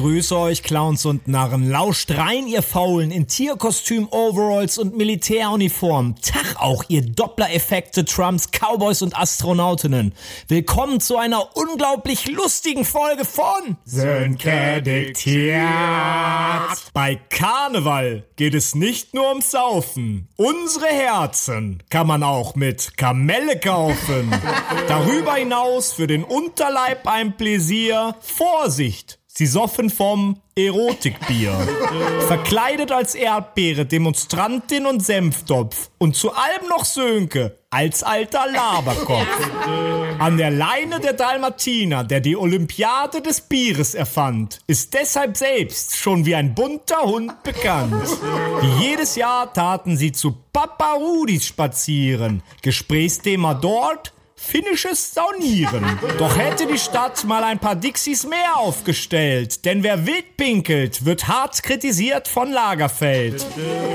Grüße euch, Clowns und Narren. Lauscht rein, ihr Faulen, in Tierkostüm, Overalls und Militäruniform. Tag auch, ihr Doppler-Effekte, Trumps, Cowboys und Astronautinnen. Willkommen zu einer unglaublich lustigen Folge von Sönke diktiert. Bei Karneval geht es nicht nur ums Saufen. Unsere Herzen kann man auch mit Kamelle kaufen. Darüber hinaus für den Unterleib ein Pläsier. Vorsicht! Sie soffen vom Erotikbier. Verkleidet als Erdbeere, Demonstrantin und Senftopf. Und zu allem noch Sönke als alter Laberkopf. An der Leine der Dalmatiner, der die Olympiade des Bieres erfand, ist deshalb selbst schon wie ein bunter Hund bekannt. Wie jedes Jahr taten sie zu Papa Rudis spazieren. Gesprächsthema dort finnisches Saunieren. Doch hätte die Stadt mal ein paar Dixies mehr aufgestellt, denn wer wild pinkelt, wird hart kritisiert von Lagerfeld.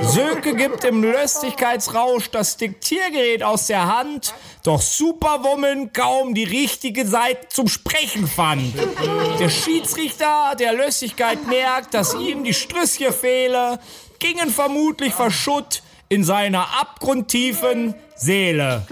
Sönke gibt im Löstigkeitsrausch das Diktiergerät aus der Hand, doch Superwoman kaum die richtige Seite zum Sprechen fand. Der Schiedsrichter der Lössigkeit merkt, dass ihm die Strüsschen fehle, gingen vermutlich verschutt in seiner abgrundtiefen Seele.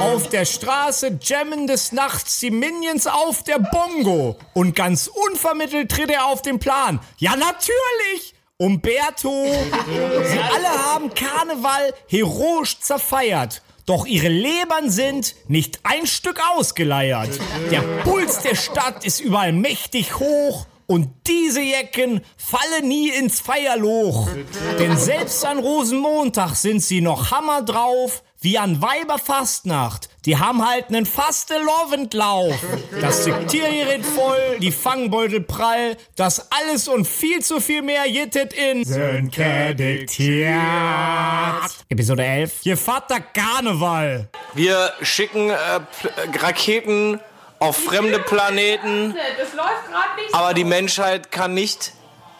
Auf der Straße jammen des Nachts die Minions auf der Bongo. Und ganz unvermittelt tritt er auf den Plan. Ja, natürlich! Umberto. Sie alle haben Karneval heroisch zerfeiert. Doch ihre Lebern sind nicht ein Stück ausgeleiert. Der Puls der Stadt ist überall mächtig hoch. Und diese Jecken fallen nie ins Feierloch. Denn selbst an Rosenmontag sind sie noch hammer drauf, wie an Weiberfastnacht. Die haben halt nen faste Lovendlauf. Das Diktiergerät voll, die Fangbeutel prall, das alles und viel zu viel mehr jittet in Sönke diktiert. Episode 11. Hier Vater Karneval. Wir schicken äh, Raketen auf fremde Planeten. Das läuft gerade nicht. Aber die Menschheit kann nicht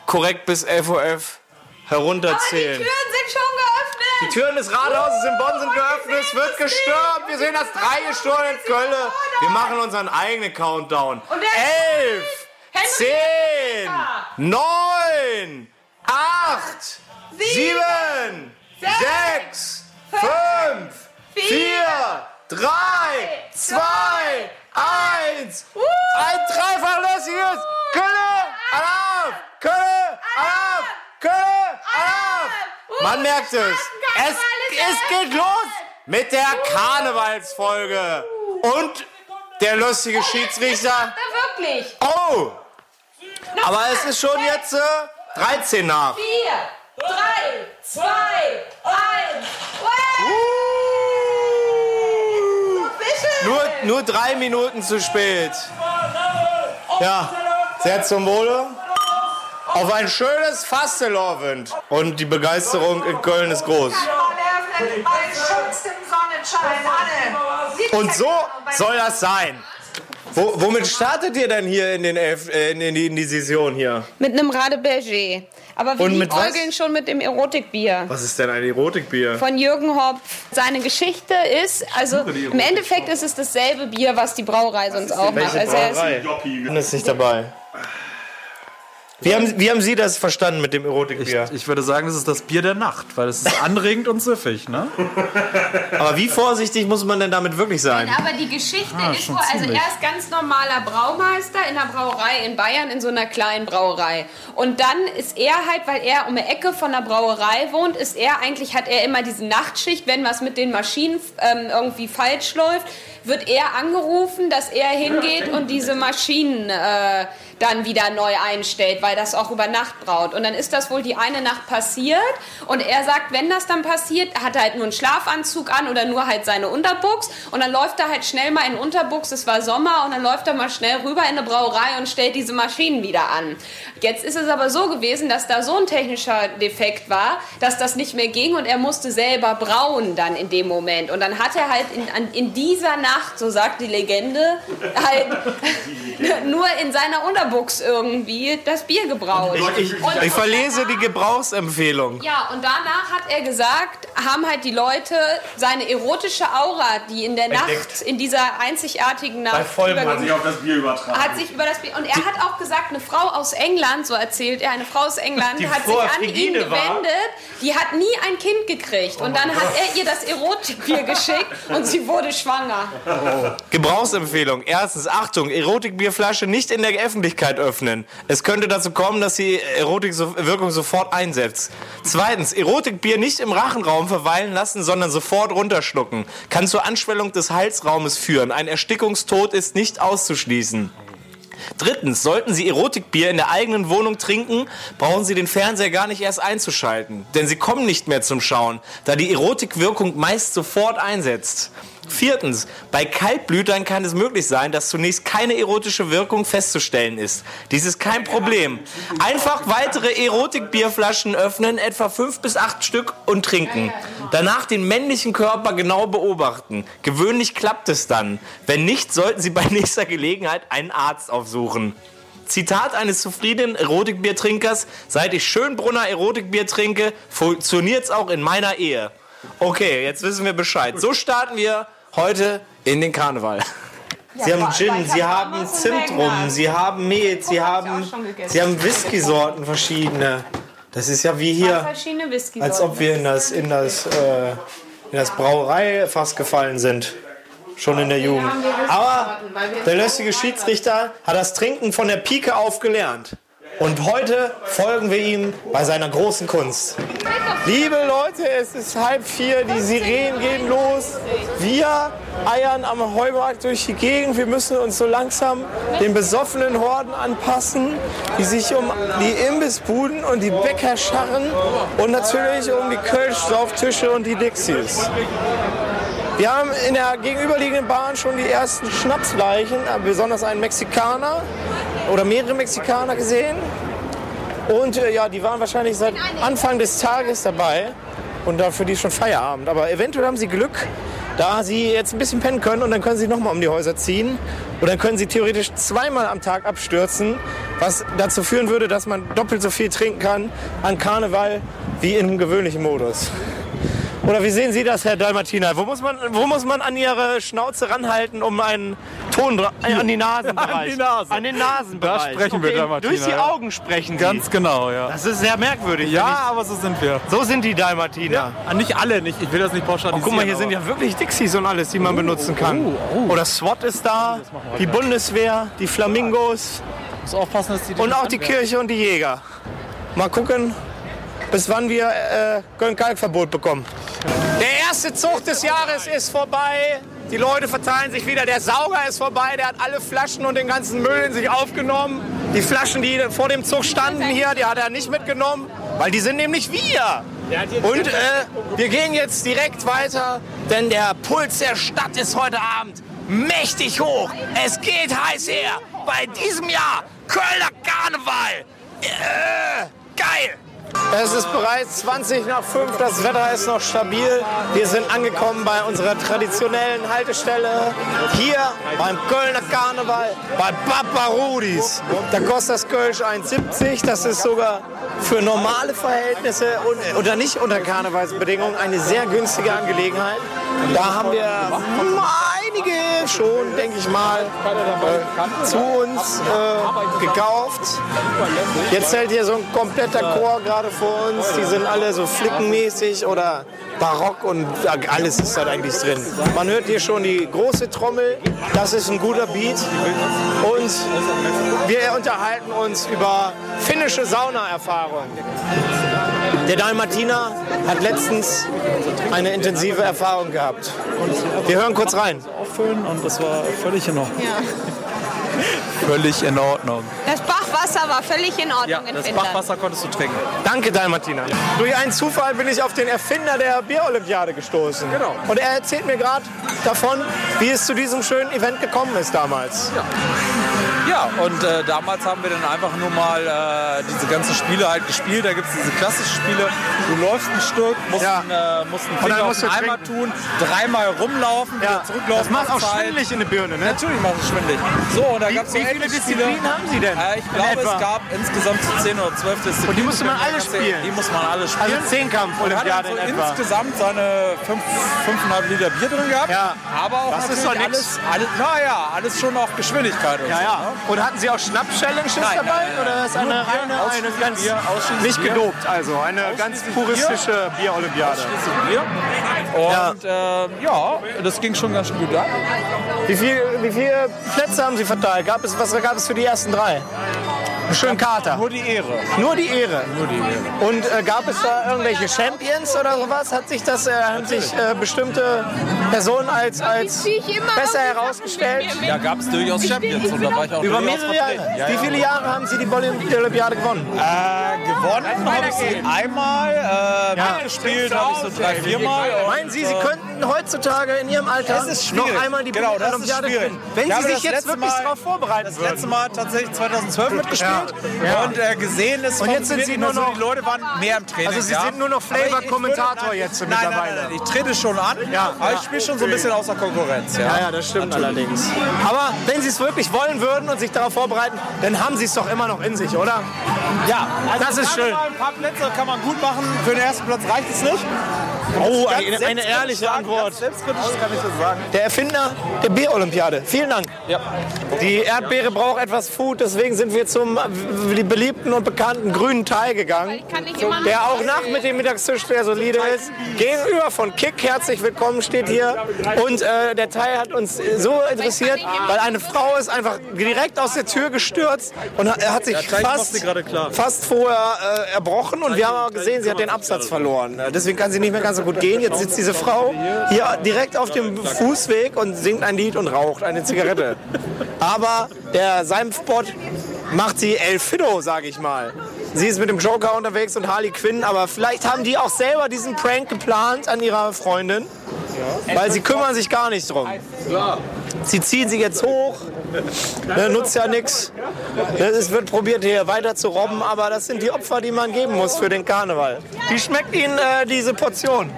korrekt bis 11.11 Uhr herunterzählen. Die Türen sind schon geöffnet. Die Türen des Rathauses in Bonn sind geöffnet. Es wird gestürmt. Wir sehen das Dreigestirn in Köln. Wir machen unseren eigenen Countdown. Elf, zehn, neun, acht, sieben, sechs, fünf, vier, drei, zwei, eins. Ein dreifachlösiges Kölle, Alarm, Kölle, Alarm, Kölle, Alarm. Man merkt es. Es, es geht los mit der Karnevalsfolge. Und der lustige Schiedsrichter. Wirklich. Oh! Aber es ist schon jetzt äh, 13 nach. Vier, drei, zwei, eins. Nur, nur drei Minuten zu spät. Ja, sehr zum Wohle. Auf ein schönes Fastelovend. Und die Begeisterung in Köln ist groß. Und so soll das sein. Wo, womit startet ihr denn hier in, den Elf, äh, in, die, in die Session hier? Mit einem Rade Berger. Aber wir liebäugeln schon mit dem Erotikbier. Was ist denn ein Erotikbier? Von Jürgen Hopf. Seine Geschichte ist, also im Endeffekt ist es dasselbe Bier, was die Brauerei sonst auch macht. Welche Also er ist, Brauerei? Ich bin jetzt nicht dabei. Wie haben, wie haben Sie das verstanden mit dem Erotikbier? Ich würde sagen, das ist das Bier der Nacht, weil es ist anregend und süffig, ne? Aber wie vorsichtig muss man denn damit wirklich sein? aber die Geschichte Ah, ist also ziemlich. er ist ganz normaler Braumeister in einer Brauerei in Bayern, in so einer kleinen Brauerei. Und dann ist er halt, weil er um die Ecke von der Brauerei wohnt, ist er eigentlich, hat er immer diese Nachtschicht, wenn was mit den Maschinen ähm, irgendwie falsch läuft, wird er angerufen, dass er hingeht und diese Maschinen äh, dann wieder neu einstellt, weil das auch über Nacht braut. Und dann ist das wohl die eine Nacht passiert und er sagt, wenn das dann passiert, hat er halt nur einen Schlafanzug an oder nur halt seine Unterbuchs und dann läuft er halt schnell mal in Unterbuchs, es war Sommer und dann läuft er mal schnell rüber in eine Brauerei und stellt diese Maschinen wieder an. Jetzt ist es aber so gewesen, dass da so ein technischer Defekt war, dass das nicht mehr ging und er musste selber brauen dann in dem Moment. Und dann hat er halt in, in dieser Nacht, so sagt die Legende, halt nur in seiner Unterbuchs irgendwie das Bier gebraut. Ich, Und- ich verlese die Gebrauchsempfehlung. Ja, und danach hat er gesagt, haben halt die Leute seine erotische Aura, die in der Nacht, in dieser einzigartigen Nacht Vollmond. überge- auf das Bier übertragen. hat sich über das Bier und er hat auch gesagt, eine Frau aus England, so erzählt er, eine Frau aus England Die hat sich an ihn frigide war. gewendet, die hat nie ein Kind gekriegt und dann hat er ihr das Erotikbier geschickt und sie wurde schwanger. Gebrauchsempfehlung. Erstens, Achtung, Erotikbierflasche nicht in der Öffentlichkeit öffnen. Es könnte dazu kommen, dass die Erotikwirkung sofort einsetzt. Zweitens, Erotikbier nicht im Rachenraum verweilen lassen, sondern sofort runterschlucken. Kann zur Anschwellung des Halsraumes führen. Ein Erstickungstod ist nicht auszuschließen. Drittens, sollten Sie Erotikbier in der eigenen Wohnung trinken, brauchen Sie den Fernseher gar nicht erst einzuschalten. Denn Sie kommen nicht mehr zum Schauen, da die Erotikwirkung meist sofort einsetzt. Viertens, bei Kaltblütern kann es möglich sein, dass zunächst keine erotische Wirkung festzustellen ist. Dies ist kein Problem. Einfach weitere Erotikbierflaschen öffnen, etwa fünf bis acht Stück und trinken. Danach den männlichen Körper genau beobachten. Gewöhnlich klappt es dann. Wenn nicht, sollten Sie bei nächster Gelegenheit einen Arzt aufsuchen. Zitat eines zufriedenen Erotikbiertrinkers: Seit ich Schönbrunner Erotikbier trinke, funktioniert's auch in meiner Ehe. Okay, jetzt wissen wir Bescheid. So starten wir heute in den Karneval. Sie haben Gin, Sie haben Zimt rum, Sie haben Met, Sie haben, Sie haben Whisky-Sorten verschiedene. Das ist ja wie hier, als ob wir in das, in das, äh, in das Brauereifass gefallen sind. Schon in der Jugend. Aber der lästige Schiedsrichter hat das Trinken von der Pike auf gelernt. Und heute folgen wir ihm bei seiner großen Kunst. Liebe Leute, es ist halb vier, die Sirenen gehen los. Wir eiern am Heumarkt durch die Gegend. Wir müssen uns so langsam den besoffenen Horden anpassen, die sich um die Imbissbuden und die Bäcker scharren und natürlich um die Kölsch-Sauftische und die Dixies. Wir haben in der gegenüberliegenden Bahn schon die ersten Schnapsleichen, besonders einen Mexikaner oder mehrere Mexikaner gesehen. Und äh, ja, die waren wahrscheinlich seit Anfang des Tages dabei. Und dafür die schon Feierabend. Aber eventuell haben sie Glück, da sie jetzt ein bisschen pennen können und dann können sie nochmal um die Häuser ziehen. Und dann können sie theoretisch zweimal am Tag abstürzen, was dazu führen würde, dass man doppelt so viel trinken kann an Karneval wie im gewöhnlichen Modus. Oder wie sehen Sie das, Herr Dalmatiner? Wo muss man, wo muss man an Ihre Schnauze ranhalten, um einen Ton äh, an die Nasenbereich? An die Nase. An den Nasenbereich. Da sprechen wir, Dalmatiner, Durch die ja. Augen sprechen Sie. Ganz genau, ja. Das ist sehr merkwürdig. Ja, aber so sind wir. So sind die Dalmatiner. Ah, Nicht alle, nicht. Ich will das nicht pauschalisieren. Oh, guck mal, hier aber- sind ja wirklich Dixies und alles, die man benutzen kann. Oder SWAT ist da, die Bundeswehr, die Flamingos Muss aufpassen, dass die und auch die Kirche und die Jäger. Mal gucken, bis wann wir äh, Köln-Kalk-Verbot bekommen. Der erste Zug des Jahres ist vorbei. Die Leute verteilen sich wieder. Der Sauger ist vorbei. Der hat alle Flaschen und den ganzen Müll in sich aufgenommen. Die Flaschen, die vor dem Zug standen hier, die hat er nicht mitgenommen, weil die sind nämlich wir. Und äh, wir gehen jetzt direkt weiter, denn der Puls der Stadt ist heute Abend mächtig hoch. Es geht heiß her. Bei diesem Jahr Kölner Karneval. Äh, geil. Es ist bereits 20 nach 5, das Wetter ist noch stabil. Wir sind angekommen bei unserer traditionellen Haltestelle. Hier beim Kölner Karneval, bei Papa Rudis. Da kostet das Kölsch 1,70. Das ist sogar für normale Verhältnisse und, oder nicht unter Karnevalsbedingungen eine sehr günstige Angelegenheit. Da haben wir einige schon, denke ich mal, äh, zu uns äh, gekauft. Jetzt hält hier so ein kompletter Chor gerade vor uns. Die sind alle so flickenmäßig oder barock und alles ist da eigentlich drin. Man hört hier schon die große Trommel. Das ist ein guter Beat. Und wir unterhalten uns über finnische Saunaerfahrungen. Der Dalmatiner hat letztens eine intensive Erfahrung gehabt. Wir hören kurz rein. auffüllen und das war völlig in Ordnung. Völlig in Ordnung. Das Bachwasser war völlig in Ordnung Ja, in das Finnland. Bachwasser konntest du trinken. Danke, Dalmatiner. Durch einen Zufall bin ich auf den Erfinder der Bierolympiade gestoßen. Genau. Und er erzählt mir gerade davon, wie es zu diesem schönen Event gekommen ist damals. Ja, und äh, damals haben wir dann einfach nur mal äh, diese ganzen Spiele halt gespielt. Da gibt es diese klassischen Spiele. Du läufst ein Stück, musst, Ja. einen, äh, musst einen Finger auf musst du Eimer tun, dreimal rumlaufen, wieder zurücklaufen. das macht auch Zeit. schwindelig in der Birne, ne? Natürlich macht es schwindelig. So, und da Wie, gab es wie viele Disziplinen haben Sie denn? Äh, ich glaube, es gab insgesamt so 10 oder 12 Disziplinen. Und die musste man alle ehrlich- spielen? Die muss man alle spielen. Also Zehnkampf Und hat Olympiade dann so in etwa. insgesamt seine 5,5 Liter Bier drin gehabt. Ja. Aber auch Das ist doch alles, alles, naja, alles schon auf Geschwindigkeit. Und Ja, so, ja. Ne? Und hatten Sie auch Schnaps-Challenges Nein, dabei? nein. Oder ist eine reine, eine ganz Bier, nicht gedopt, also eine ganz puristische Bier-Olympiade. Bier. Und ja. Äh, ja, das ging schon ganz schön gut ab. Wie, viel, wie viele Plätze haben Sie verteilt? Gab es, was gab es für die ersten drei? Einen schönen Kater. Nur die Ehre. Nur die Ehre. Nur die Ehre. Und äh, gab es da irgendwelche Champions oder sowas? Hat sich das, äh, haben sich äh, bestimmte Personen als, als besser aus. herausgestellt? Da gab es durchaus Champions und da war ich auch Über mehrere Jahre. Ja, Wie ja. viele Jahre haben Sie die Olympiade gewonnen? Äh, gewonnen habe ich sie einmal, äh, mitgespielt habe ich so drei, viermal. Meinen Sie, Sie äh, könnten heutzutage in Ihrem Alter Das ist schwierig. noch einmal die genau, das ist Olympiade schwierig. gewinnen? Wenn Sie sich jetzt wirklich Mal- darauf vorbereiten Das letzte Mal tatsächlich 2012 mitgespielt Ja. Und äh, gesehen ist Und jetzt sind Sie nur also noch- Die Leute waren mehr im Training. Also Sie ja. sind nur noch Flavor-Kommentator jetzt nein, mittlerweile. Nein, nein, ich trete schon an, Ja, aber ja. ich spiele schon so ein bisschen außer Konkurrenz. Ja, Ja, ja, das stimmt allerdings. Aber wenn Sie es wirklich wollen würden und sich darauf vorbereiten, dann haben Sie es doch immer noch in sich, oder? ja also Das ist schön. Ein paar Plätze kann man gut machen. Für den ersten Platz reicht es nicht. Oh, eine, eine ehrliche sagen, Antwort. Selbstkritisch kann ich das sagen. Der Erfinder der Bier-Olympiade. Vielen Dank. Ja. Die Erdbeere braucht etwas Food, deswegen sind wir zum beliebten und bekannten grünen Teil gegangen. Der auch nach mit dem Mittagstisch sehr solide ist. Gegenüber von Kick, herzlich willkommen, steht hier. Und äh, der Teil hat uns so interessiert, weil eine Frau ist einfach direkt aus der Tür gestürzt und hat, sich fast, fast vorher äh, erbrochen. Und wir haben aber gesehen, sie hat den Absatz verloren. Äh, Deswegen kann sie nicht mehr ganz so gut gehen. Jetzt sitzt diese Frau hier direkt auf dem Fußweg und singt ein Lied und raucht eine Zigarette. Aber der Seimspot macht sie El Fido, sage ich mal. Sie ist mit dem Joker unterwegs und Harley Quinn, aber vielleicht haben die auch selber diesen Prank geplant an ihrer Freundin, weil sie kümmern sich gar nicht drum. Sie ziehen sie jetzt hoch, ne, nutzt ja nichts. Es wird probiert hier weiter zu robben, aber das sind die Opfer, die man geben muss für den Karneval. Wie schmeckt Ihnen äh, diese Portion?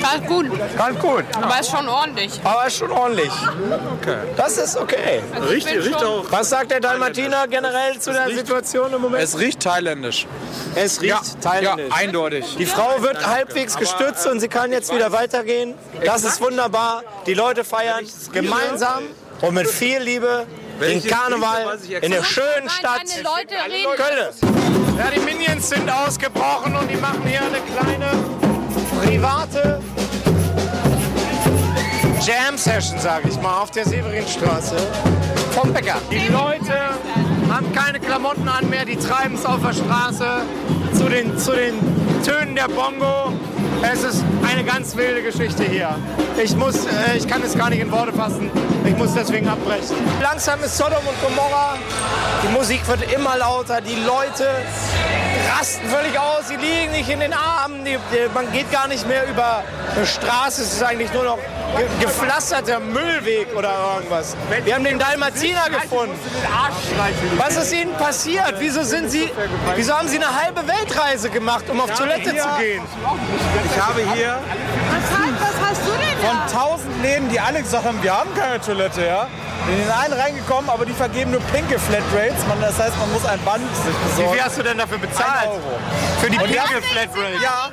Ganz gut, Ganz gut, aber ist schon ordentlich. aber ist schon ordentlich. Das ist okay. Riecht, riecht auch. Was sagt der Dalmatiner generell zu der Situation im Moment? Es riecht thailändisch. Es riecht Ja, thailändisch. eindeutig. Die Frau wird halbwegs gestützt und sie kann jetzt wieder weitergehen. Das ist wunderbar. Die Leute feiern gemeinsam und mit viel Liebe den Karneval in der schönen Stadt Deine Leute reden. Kölle. Ja, die Minions sind ausgebrochen und die machen hier eine kleine private Jam-Session, sage ich mal, auf der Severinstraße vom Bäcker. Die Leute haben keine Klamotten an mehr, die treiben es auf der Straße zu den, zu den Tönen der Bongo. Es ist eine ganz wilde Geschichte hier. Ich, muss, äh, ich kann es gar nicht in Worte fassen. Ich muss deswegen abbrechen. Langsam ist Sodom und Gomorra. Die Musik wird immer lauter. Die Leute rasten völlig aus. Sie liegen nicht in den Armen. Die, die, man geht gar nicht mehr über eine Straße. Es ist eigentlich nur noch ge gepflasterter Müllweg oder irgendwas. Wir haben den Dalmatiner gefunden. Was ist Ihnen passiert? Wieso sind Sie, wieso haben Sie eine halbe Weltreise gemacht, um auf Toilette zu gehen? Ich habe hier Was, halt, was hast du denn von da? tausend Läden, die alle gesagt haben, wir haben keine Toilette, ja. In den einen reingekommen, aber die vergeben nur pinke Flatrates. Man, das heißt, man muss ein Band sich Wie besorgen. viel hast du denn dafür bezahlt? Euro. Für die Und pinke Flatrate? Ja,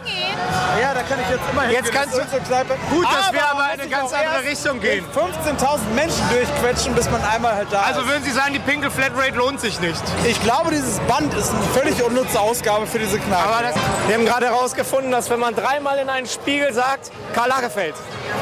ja, da kann ich jetzt immer Jetzt hingehen. kannst Das unsere Kneipe. Gut, dass wir aber in eine ganz andere Richtung gehen. durch 15.000 Menschen durchquetschen, bis man einmal halt da Also ist. würden Sie sagen, die pinke Flatrate lohnt sich nicht? Ich glaube, dieses Band ist eine völlig unnütze Ausgabe für diese Kneipe. Aber das, wir haben gerade herausgefunden, dass wenn man dreimal in einen Spiegel sagt, Karl Lagerfeld,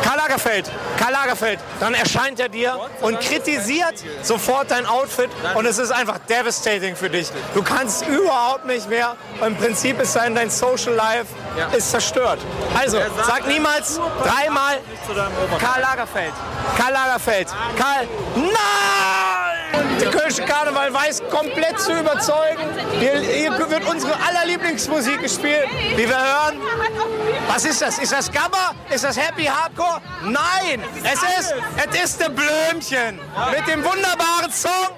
Karl Lagerfeld, Karl Lagerfeld, dann erscheint er dir und kritisiert sofort dein Outfit und es ist einfach devastating für dich. Du kannst überhaupt nicht mehr. Im Prinzip ist dein, dein Social Life ist zerstört. Also sag niemals dreimal Karl Lagerfeld, Karl Lagerfeld, Karl. Nein! Der Kölsche Karneval weiß komplett zu überzeugen. Hier, hier wird unsere allerlieblingsmusik gespielt, wie wir hören. Was ist das? Ist das Gabba? Ist das Happy Hardcore? Nein! Es ist, es ist der Blömchen. Mit dem wunderbaren Song.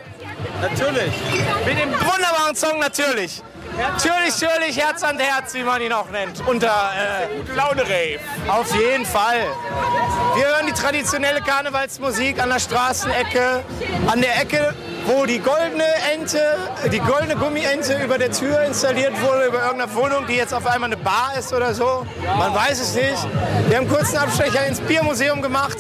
Natürlich. Mit dem wunderbaren Song natürlich. Natürlich, natürlich, Herz an Herz, wie man ihn auch nennt. Unter äh, Laune Rave. Auf jeden Fall. Wir hören die traditionelle Karnevalsmusik an der Straßenecke. An der Ecke wo die goldene Ente, die goldene Gummiente über der Tür installiert wurde, über irgendeiner Wohnung, die jetzt auf einmal eine Bar ist oder so. Man weiß es nicht. Wir haben kurz einen Abstecher ins Biermuseum gemacht.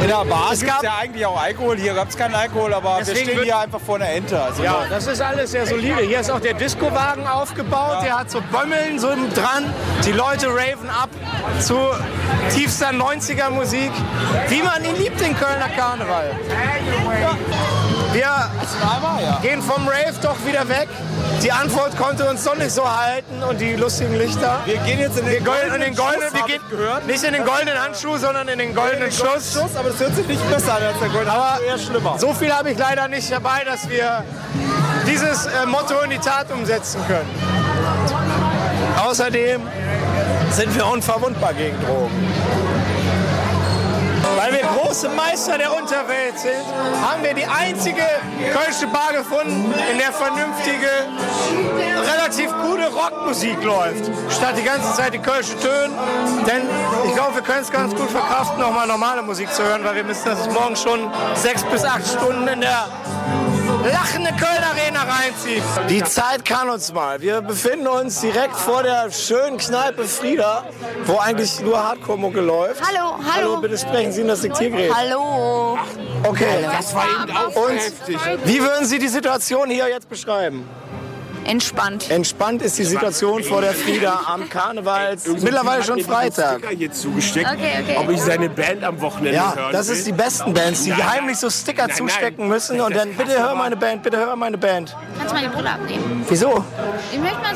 In der Bar Es gab- ja eigentlich auch Alkohol. Hier gab es keinen Alkohol, aber wir stehen hier einfach vor einer Ente. Also Ja, das ist alles sehr solide. Hier ist auch der Discowagen aufgebaut. Der hat so Bömmeln so dran. Die Leute raven ab zu tiefster 90er Musik. Wie man ihn liebt, den Kölner Karneval. Wir einmal, ja. gehen vom Rave doch wieder weg. Die Antwort konnte uns doch nicht so halten und die lustigen Lichter. Wir gehen jetzt in den Wir golden, in den goldenen, Schuss, wir gehen gehört. nicht in den goldenen Handschuh, sondern in den goldenen Schuss. Schuss, aber das hört sich nicht besser an als der Gold. Aber eher schlimmer. so viel habe ich leider nicht dabei, dass wir dieses äh, Motto in die Tat umsetzen können. Außerdem sind wir unverwundbar gegen Drogen. Weil wir große Meister der Unterwelt sind, haben wir die einzige kölsche Bar gefunden, in der vernünftige, relativ gute Rockmusik läuft. Statt die ganze Zeit die kölsche Töne. Denn ich glaube, wir können es ganz gut verkraften, nochmal normale Musik zu hören, weil wir müssen das morgen schon sechs bis acht Stunden in der lachende Köln Arena reinziehen. Die Zeit kann uns mal. Wir befinden uns direkt vor der schönen Kneipe Frieda, wo eigentlich nur Hardcore-Mucke läuft. Hallo, hallo. Hallo, bitte sprechen Sie in das Diktiergerät. Hallo. Okay. Das war eben auch Und heftig. wie würden Sie die Situation hier jetzt beschreiben? Entspannt. Entspannt ist die Situation vor der Frieda am Karneval. Mittlerweile schon Freitag. Sticker hier zugesteckt, Okay, okay. ob ich seine Band am Wochenende Ja, hören das ist die besten Bands, die Nein, heimlich so Sticker Nein, nein. zustecken müssen und dann bitte hör meine Band, bitte hör meine Band. Kannst du meine Brille abnehmen? Wieso?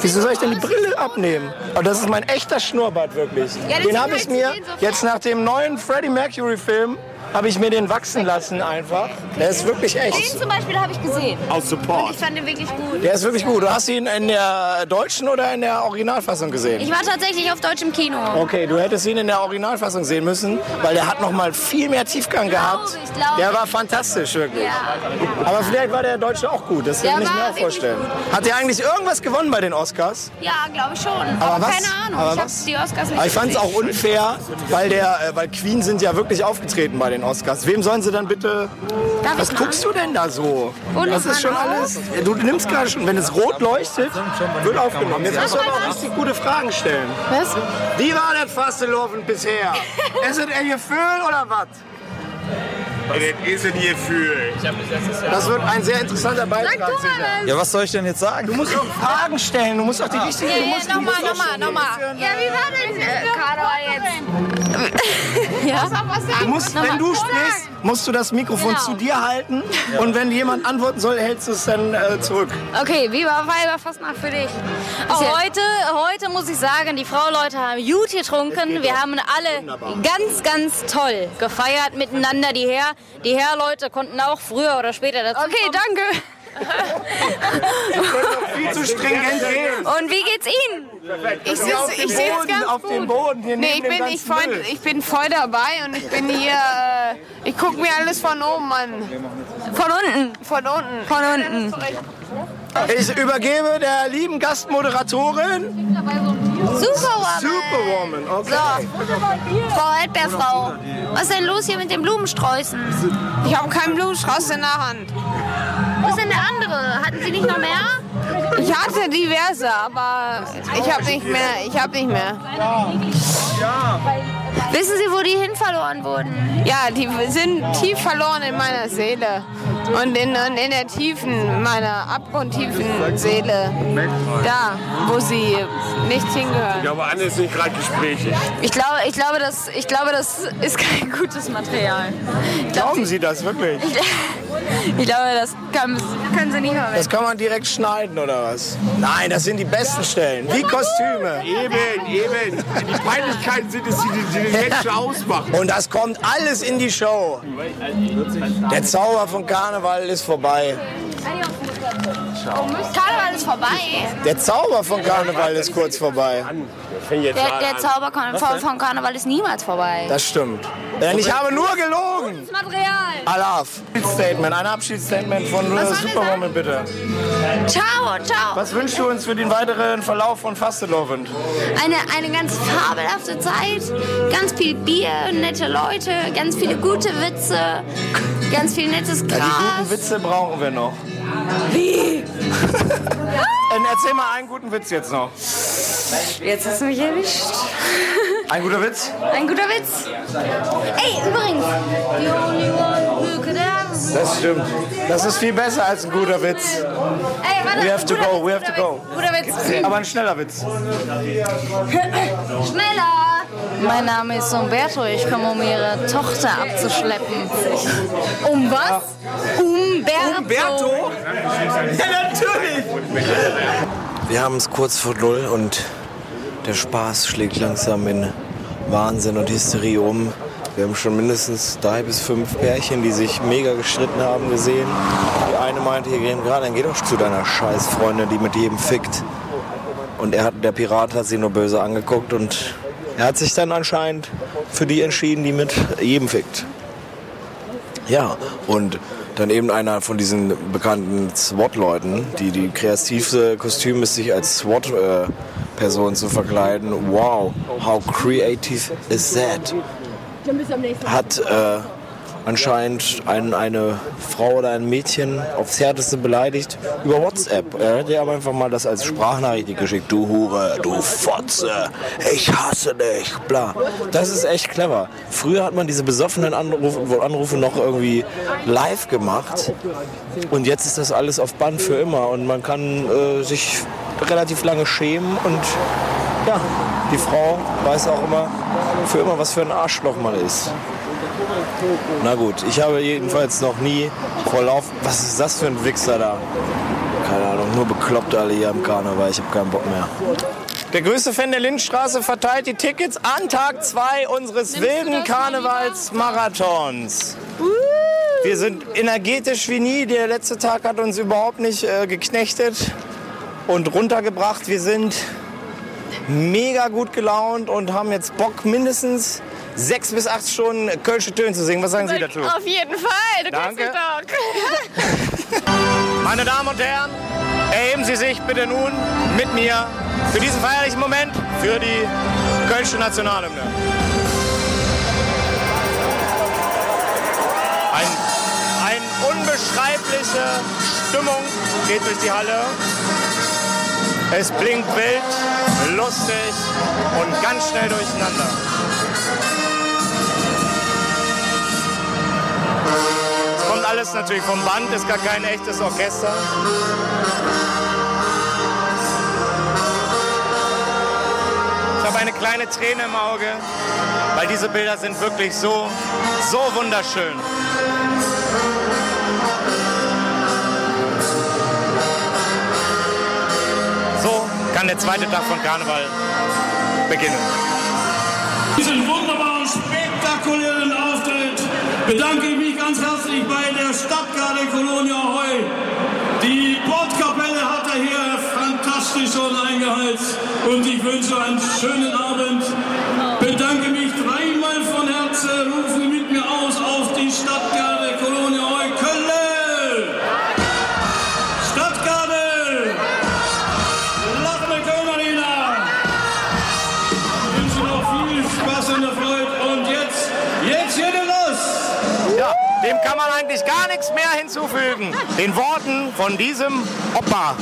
Wieso soll ich denn die Brille abnehmen? Oh, das ist mein echter Schnurrbart wirklich. Ja, den habe ich mir jetzt nach dem neuen Freddie Mercury Film habe ich mir den wachsen lassen einfach. Der ist wirklich echt. Den zum Beispiel habe ich gesehen. Aus Und Support. ich fand den wirklich gut. Der ist wirklich gut. Du hast ihn in der deutschen oder in der Originalfassung gesehen? Ich war tatsächlich auf deutschem Kino. Okay, du hättest ihn in der Originalfassung sehen müssen, weil der hat noch mal viel mehr Tiefgang gehabt. ich, glaube Der war fantastisch, wirklich. Ja. Aber vielleicht war der Deutsche auch gut, das kann ich mir auch vorstellen. Hat der eigentlich irgendwas gewonnen bei den Oscars? Ja, glaube ich schon. Aber, was? keine Ahnung. Aber ich habe die Oscars nicht Aber ich fand es auch unfair, weil, der, äh, weil Queen sind ja wirklich aufgetreten bei den Oscars. Wem sollen sie dann bitte... Darf Was guckst du denn da so? Und Das ist schon auch? alles... Du nimmst gerade schon... Wenn es rot leuchtet, wird aufgenommen. Jetzt musst du aber auch richtig gute Fragen stellen. Was? Wie war das Fasteloven bisher? Ist es ein Gefühl oder was? Das ist ein Gefühl. Das wird ein sehr interessanter Sag Beitrag. Ja, was soll ich denn jetzt sagen? Du musst auch Fragen stellen. Du musst auch die richtigen... Ja, ja, nochmal, nochmal, nochmal. Ja, wie war denn äh, Karneval jetzt? ja? Du musst, wenn du sprichst, musst du das Mikrofon Genau. zu dir halten. Und wenn jemand antworten soll, hältst du es dann äh, zurück. Okay, wie war Weiberfastnacht für dich? Heute, heute muss ich sagen, die Frauleute haben gut getrunken. Wir haben alle ganz, ganz toll gefeiert miteinander. Die Herr, die Herrleute konnten auch früher oder später dazu. Okay, danke. Viel zu stringent reden. Und wie geht's Ihnen? Ich auf sitze ich sitz Boden, ganz auf dem. Boden. Hier Nee, ich bin, ich, voll, ich bin voll dabei und ich bin hier, äh, ich gucke mir alles von oben an. Von unten. Von unten. Von unten. Ich übergebe der lieben Gastmoderatorin Superwoman. Superwoman. Okay. So, Frau Erdbeerfrau, was ist denn los hier mit den Blumensträußen? Ich habe keinen Blumenstrauß in der Hand. Wo ist denn der andere? Hatten Sie nicht noch mehr? Ich hatte diverse, aber ich habe nicht mehr. Ich habe nicht mehr. Wissen Sie, wo die hin verloren wurden? Ja, die sind tief verloren in meiner Seele. Und in, und in der tiefen, meiner abgrundtiefen Seele. Da, wo sie nicht hingehören. Ich glaube, Anne ist nicht gerade gesprächig. Ich glaube, ich glaube, das, ich glaube, das ist kein gutes Material. Glauben Sie das wirklich? Ich glaube, das kann, können Sie nicht mehr. Das kann man direkt schneiden oder was? Nein, das sind die besten Stellen. Wie Kostüme. Eben, eben. Die Peinlichkeiten sind es, die die, die den Menschen ausmachen. Und das kommt alles in die Show. Der Zauber von Karneval ist vorbei. Karneval ist vorbei. Der Zauber von Karneval ist kurz vorbei. Der, der. Zauber von, Karneval ist niemals vorbei. Das stimmt. Denn ich habe nur gelogen. Material. Alaf. Abschiedsstatement, ein Abschiedsstatement von Superwoman, bitte. Ciao, ciao. Was wünschst du uns für den weiteren Verlauf von Fastelovend? Eine, eine ganz fabelhafte Zeit, ganz viel Bier, nette Leute, ganz viele gute Witze, ganz viel nettes Ja, die guten Gras. Witze brauchen wir noch. Wie? Dann erzähl mal einen guten Witz jetzt noch. Jetzt hast du mich erwischt. Ein guter Witz? Ein guter Witz. Ey, übrigens. The only one who could ever... Das stimmt. Das ist viel besser als ein guter Witz. Ey, warte. We have to go, we have to guter go. Witz, Guter Witz. Aber ein schneller Witz. Schneller. Mein Name ist Umberto, ich komme, um Ihre Tochter abzuschleppen. Um was? Umberto. Umberto? Ja, natürlich! Wir haben es kurz vor null und der Spaß schlägt langsam in Wahnsinn und Hysterie um. Wir haben schon mindestens drei bis fünf Pärchen, die sich mega gestritten haben, gesehen. Die eine meinte, hier gehen gerade, dann geh doch zu deiner Scheißfreundin, die mit jedem fickt. Und er hat, der Pirat hat sie nur böse angeguckt und er hat sich dann anscheinend für die entschieden, die mit jedem fickt. Ja, und dann eben einer von diesen bekannten SWAT-Leuten, die die kreativste Kostüm ist, sich als SWAT-Person zu verkleiden. Wow, how creative is that? Hat äh, anscheinend ein, eine Frau oder ein Mädchen aufs Härteste beleidigt über WhatsApp. Er hat aber einfach mal das als Sprachnachricht geschickt. Du Hure, du Fotze, ich hasse dich, bla. Das ist echt clever. Früher hat man diese besoffenen Anrufe, Anrufe noch irgendwie live gemacht. Und jetzt ist das alles auf Band für immer. Und man kann äh, sich relativ lange schämen. Und ja, die Frau weiß auch immer für immer, was für ein Arschloch man ist. Na gut, ich habe jedenfalls noch nie vor Lauf. Was ist das für ein Wichser da? Keine Ahnung, nur bekloppt alle hier am Karneval. Ich habe keinen Bock mehr. Der größte Fan der Lindstraße verteilt die Tickets an Tag 2 unseres wilden Karnevalsmarathons. Wir sind energetisch wie nie. Der letzte Tag hat uns überhaupt nicht äh, geknechtet und runtergebracht. Wir sind mega gut gelaunt und haben jetzt Bock, mindestens sechs bis acht Stunden Kölsche Töne zu singen. Was sagen Sie dazu? Auf jeden Fall. Du Danke. kennst. Meine Damen und Herren, erheben Sie sich bitte nun mit mir für diesen feierlichen Moment für die Kölsche Nationalhymne. Ein, eine unbeschreibliche Stimmung geht durch die Halle. Es blinkt wild, lustig und ganz schnell durcheinander. Alles natürlich vom Band, ist gar kein echtes Orchester. Ich habe eine kleine Träne im Auge, weil diese Bilder sind wirklich so, so wunderschön. So kann der zweite Tag von Karneval beginnen. Bedanke ich mich ganz herzlich bei der Stadtgarde Kolonia Heu. Die Bordkapelle hat er hier fantastisch schon eingeheizt und ich wünsche einen schönen Abend. Bedanke mich dreimal von Herzen, rufen mit mir aus auf die Stadtgarde Kolonia Heu Köln. Stadtgarde! Lachende Köln Arena! Ich wünsche noch viel Spaß und Freude. Und jetzt, jetzt! Ja, dem kann man eigentlich gar nichts mehr hinzufügen. Den Worten von diesem Opa.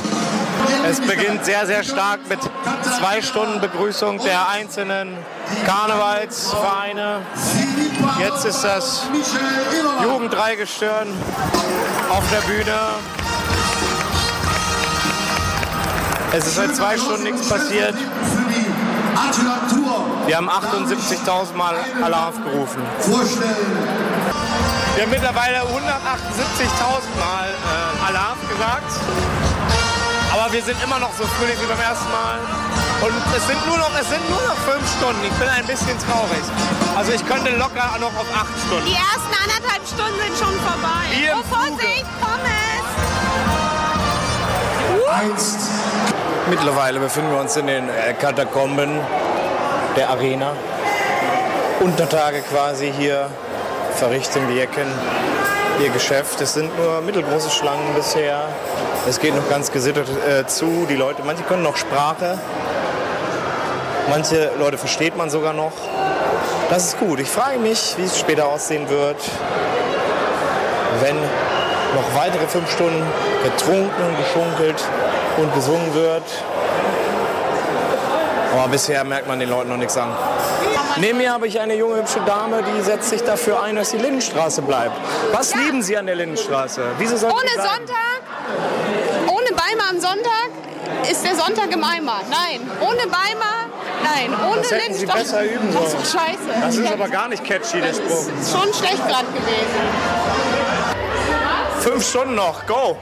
Es beginnt sehr, sehr stark mit zwei Stunden Begrüßung der einzelnen Karnevalsvereine. Jetzt ist das Jugenddreigestirn auf der Bühne. Es ist seit zwei Stunden nichts passiert. Wir haben 78.000 Mal Alarm gerufen. Wir haben mittlerweile 178.000 Mal äh, Alarm gesagt. Aber wir sind immer noch so fröhlich wie beim ersten Mal. Und es sind nur noch, es sind nur noch fünf Stunden. Ich bin ein bisschen traurig. Also ich könnte locker noch auf acht Stunden. Die ersten anderthalb Stunden sind schon vorbei. Im oh, Vorsicht, Pommes! Mittlerweile befinden wir uns in den äh, Katakomben der Arena. Untertage quasi hier verrichten, die ihr Geschäft. Es sind nur mittelgroße Schlangen bisher. Es geht noch ganz gesittet äh, zu. Die Leute, manche können noch Sprache. Manche Leute versteht man sogar noch. Das ist gut. Ich frage mich, wie es später aussehen wird, wenn noch weitere fünf Stunden getrunken, geschunkelt und gesungen wird. Aber bisher merkt man den Leuten noch nichts an. Neben mir habe ich eine junge, hübsche Dame, die setzt sich dafür ein, dass die Lindenstraße bleibt. Was lieben Sie an der Lindenstraße? Wieso soll Ohne? Sonntag, ohne Beimer am Sonntag ist der Sonntag im Eimer. Nein, ohne Beimer, nein, ohne Das hätten Sie Lindenstraße. besser üben Das sollen. ist scheiße. Das ist aber gar nicht catchy, der Spruch. ist schon schlecht gerade gewesen. Fünf Stunden noch, go!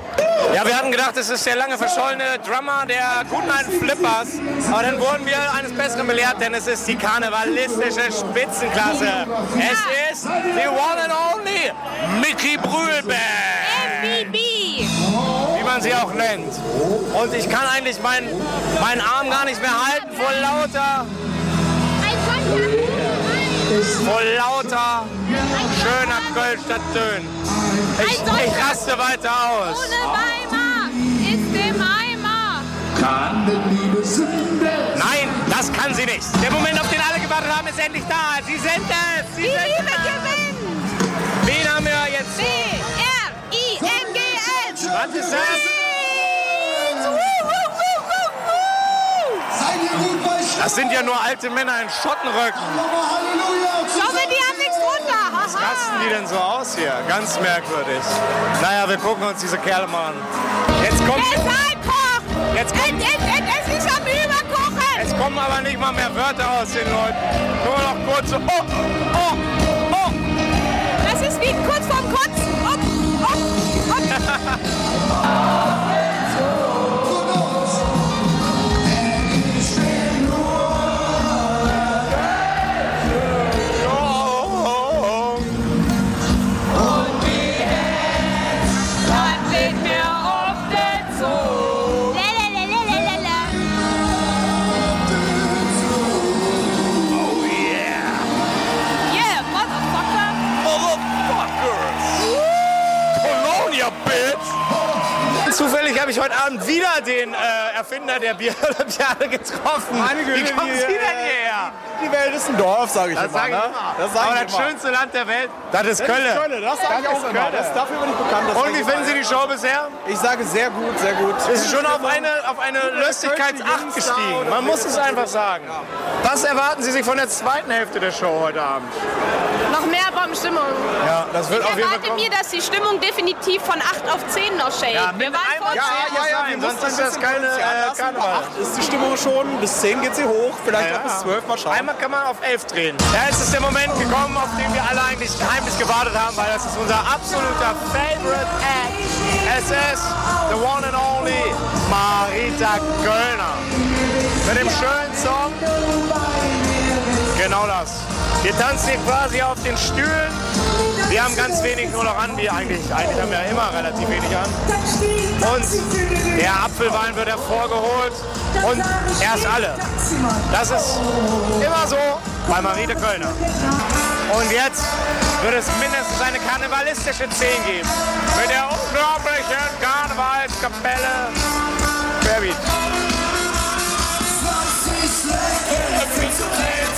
Ja, wir hatten gedacht, es ist der lange verschollene Drummer der guten alten Flippers. Aber dann wurden wir eines Besseren belehrt, denn es ist die karnevalistische Spitzenklasse. Es ist die one and only Mickey Brühl Band. Wie man sie auch nennt. Und ich kann eigentlich meinen meinen Arm gar nicht mehr halten vor lauter vor lauter schöner Köln-Stadt-Tönen. Ich, ich raste weiter aus. Ohne Beimer ist im Eimer. Nein, das kann sie nicht. Der Moment, auf den alle gewartet haben, ist endlich da. Sie sind es. Sie Die sind Liebe es. gewinnt. Wen haben wir jetzt? B-R-I-N-G-S. Was ist das? Das sind ja nur alte Männer in Schottenröcken. Ich hoffe, die haben nichts drunter. Was rasten die denn so aus hier? Ganz merkwürdig. Naja, wir gucken uns diese Kerle mal an. Jetzt kommt. Es ist Halbkoch. Jetzt Es, kommt. es, es ist am Überkochen. Es kommen aber nicht mal mehr Wörter aus den Leuten. Nur noch kurz. Oh, oh, oh. Das ist wie kurz vorm Kotzen. Upp, upp, upp. habe ich heute Abend wieder den äh, Erfinder der Bierolympiade getroffen. Meine Güte, Wie kommen die, Sie denn äh, hierher? Die Welt ist ein Dorf, sage ich Das immer. sage ich ne? immer. Das sage Aber ich das immer. schönste Land der Welt, das ist Das Köln. ist Köln, das sage ich auch ist immer. Köln. Das, dafür bin ich bekannt. Das Und wie finden. Sie die Show bisher? Ich sage sehr gut, sehr gut. Wir sind schon auf eine, auf eine Lustigkeitsacht gestiegen. Man muss es einfach sagen. Was erwarten Sie sich von der zweiten Hälfte der Show heute Abend? Noch mehr Bombenstimmung. Ja, das wird Ich auf jeden Fall erwarte kommen. mir, dass die Stimmung definitiv von 8 auf 10 noch shake. Ja, Wir waren einmal vor Ja, ja, ja, wir sonst ist das keine äh. Karneval. Bei acht ist die Stimmung schon, bis 10 geht sie hoch, vielleicht Ja, auch bis ja. 12, mal schauen. Einmal kann man auf 11 drehen. Ja, es ist der Moment gekommen, auf den wir alle eigentlich heimlich gewartet haben, weil das ist unser absoluter Favorite Act. Es ist the one and only Marita Göllner. Mit dem schönen Song. Genau das. Wir tanzen hier quasi auf den Stühlen. Wir haben ganz wenig nur noch an, wie eigentlich. Eigentlich haben wir ja immer relativ wenig an. Und der Apfelwein wird hervorgeholt. Und erst alle. Das ist immer so bei Marite Kölner. Und jetzt wird es mindestens eine karnevalistische 10 geben. Mit der unglaublichen Karnevalskapelle Querbeat.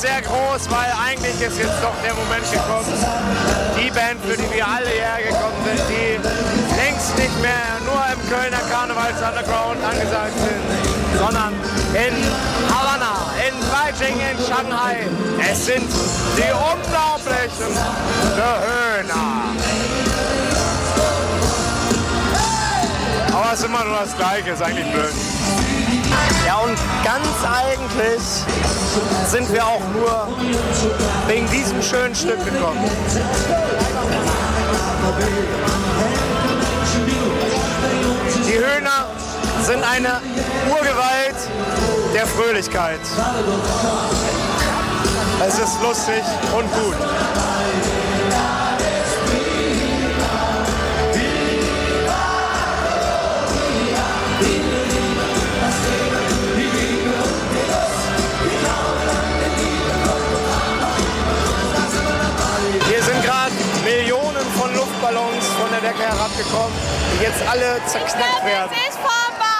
sehr groß, weil eigentlich ist jetzt doch der Moment gekommen. Die Band, für die wir alle hergekommen sind, die längst nicht mehr nur im Kölner Karnevals Underground angesagt sind, sondern in Havanna, in Beijing in Shanghai. Es sind die unglaublichen Höhner. Aber es ist immer nur das Gleiche, ist eigentlich blöd. Ja, und ganz eigentlich sind wir auch nur wegen diesem schönen Stück gekommen. Die Höhner sind eine Urgewalt der Fröhlichkeit. Es ist lustig und gut. Hier sind gerade Millionen von Luftballons von der Decke herabgekommen, die jetzt alle zerknackt werden. Es ist vorbei!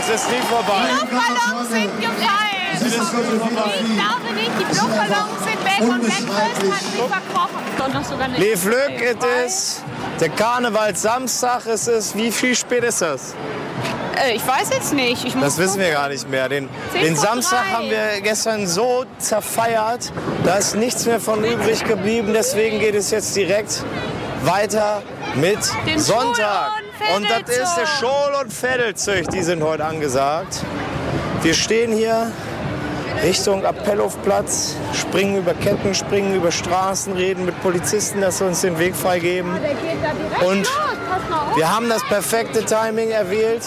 Es ist nie vorbei. Die Luftballons sind gefallen! Es ist. Ich glaube nicht, die Luftballons sind weg und Wegfest hat sie verkrochen. Und noch sogar nicht. Les Flöck, es ist der Karnevalssamstag. Es ist, wie viel spät ist das? Äh, ich weiß jetzt nicht. Ich muss Das wissen wir gucken. gar nicht mehr. Den, den Samstag haben wir gestern so zerfeiert, da ist nichts mehr von übrig geblieben. Deswegen geht es jetzt direkt weiter mit Den Sonntag. Und das ist der. Schol- und Fädelzug, die sind heute angesagt. Wir stehen hier Richtung Appellhofplatz, springen über Ketten, springen über Straßen, reden mit Polizisten, dass sie uns den Weg freigeben. Direkt Und. Wir haben das perfekte Timing erwählt.